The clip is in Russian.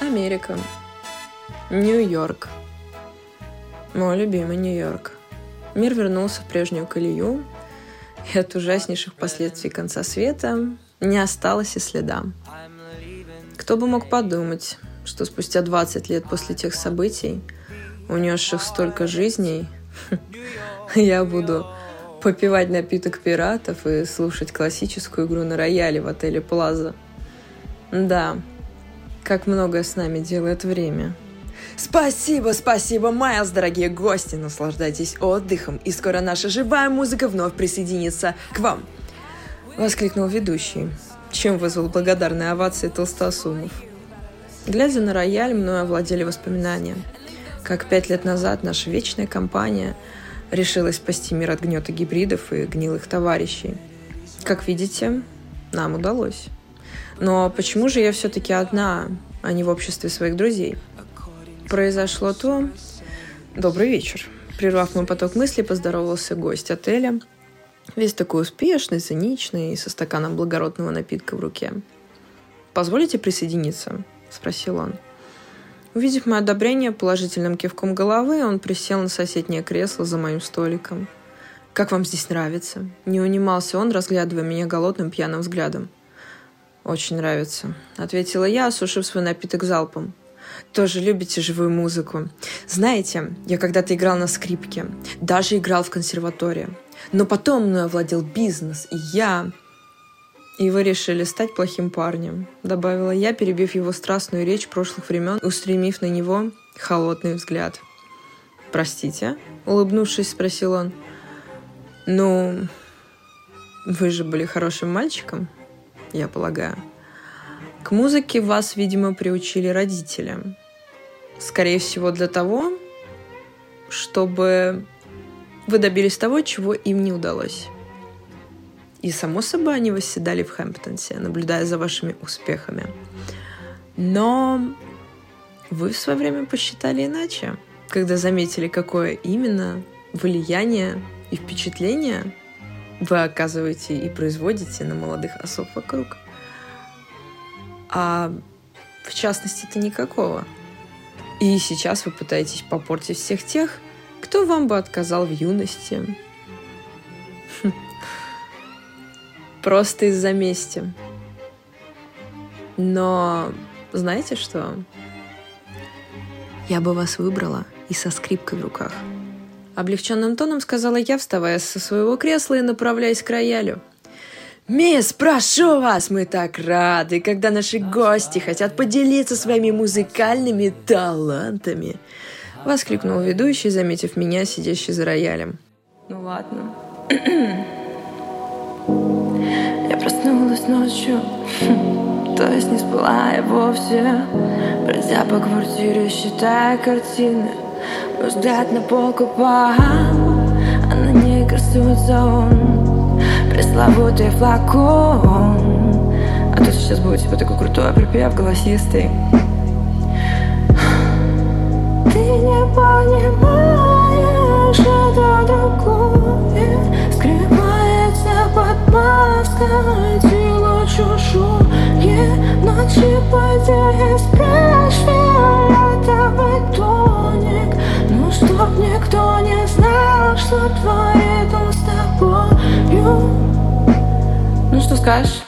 Америка. Нью-Йорк. Мой любимый Нью-Йорк. Мир вернулся в прежнюю колею, и от ужаснейших последствий конца света не осталось и следа. Кто бы мог подумать, что спустя 20 лет после тех событий, унесших столько жизней, я буду попивать напиток пиратов и слушать классическую игру на рояле в отеле Плаза. Да, как многое с нами делает время. Спасибо, спасибо, Майлз, дорогие гости! Наслаждайтесь отдыхом, и скоро наша живая музыка вновь присоединится к вам. Воскликнул ведущий, чем вызвал благодарные овации толстосумов. Глядя на рояль, мною овладели воспоминания. Как пять лет назад наша вечная компания решилась спасти мир от гнета гибридов и гнилых товарищей. Как видите, нам удалось. Но почему же я все-таки одна, а не в обществе своих друзей? Произошло то... Добрый вечер. Прервав мой поток мыслей, поздоровался гость отеля. Весь такой успешный, циничный со стаканом благородного напитка в руке. «Позволите присоединиться?» — спросил он. Увидев мое одобрение положительным кивком головы, он присел на соседнее кресло за моим столиком. «Как вам здесь нравится?» Не унимался он, разглядывая меня голодным пьяным взглядом. «Очень нравится», — ответила я, осушив свой напиток залпом. «Тоже любите живую музыку?» «Знаете, я когда-то играл на скрипке, даже играл в консерватории. Но потом мной овладел бизнес, и я «И вы решили стать плохим парнем», — добавила я, перебив его страстную речь прошлых времен, устремив на него холодный взгляд. «Простите?» — улыбнувшись, спросил он. «Ну, вы же были хорошим мальчиком, я полагаю. К музыке вас, видимо, приучили родители. Скорее всего, для того, чтобы вы добились того, чего им не удалось. И, само собой, они восседали в Хэмптонсе, наблюдая за вашими успехами. Но вы в свое время посчитали иначе, когда заметили, какое именно влияние и впечатление вы оказываете и производите на молодых особ вокруг. А в частности-то никакого. И сейчас вы пытаетесь попортить всех тех, кто вам бы отказал в юности, просто из-за мести. Но знаете что? Я бы вас выбрала и со скрипкой в руках. Облегченным тоном сказала я, вставая со своего кресла и направляясь к роялю. «Мисс, прошу вас, мы так рады, когда наши гости хотят поделиться своими музыкальными талантами!» Воскликнул ведущий, заметив меня, сидящий за роялем. «Ну ладно, Я проснулась ночью, то есть не спала я вовсе Бродя по квартире, считая картины взгляд на полку пам А на ней красуется он Пресловутый флакон. А тут сейчас будет типа такой крутой припев голосистый. Ты не понимаешь, это другое. Скрывается под маской тело чужое. Ночи позднее что творит с тобою Ну что скажешь?